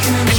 can